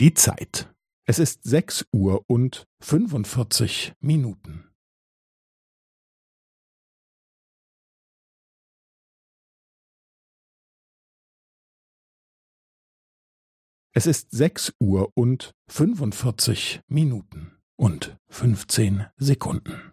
Die Zeit. Es ist sechs Uhr und fünfundvierzig Minuten. Es ist sechs Uhr und fünfundvierzig Minuten und fünfzehn Sekunden.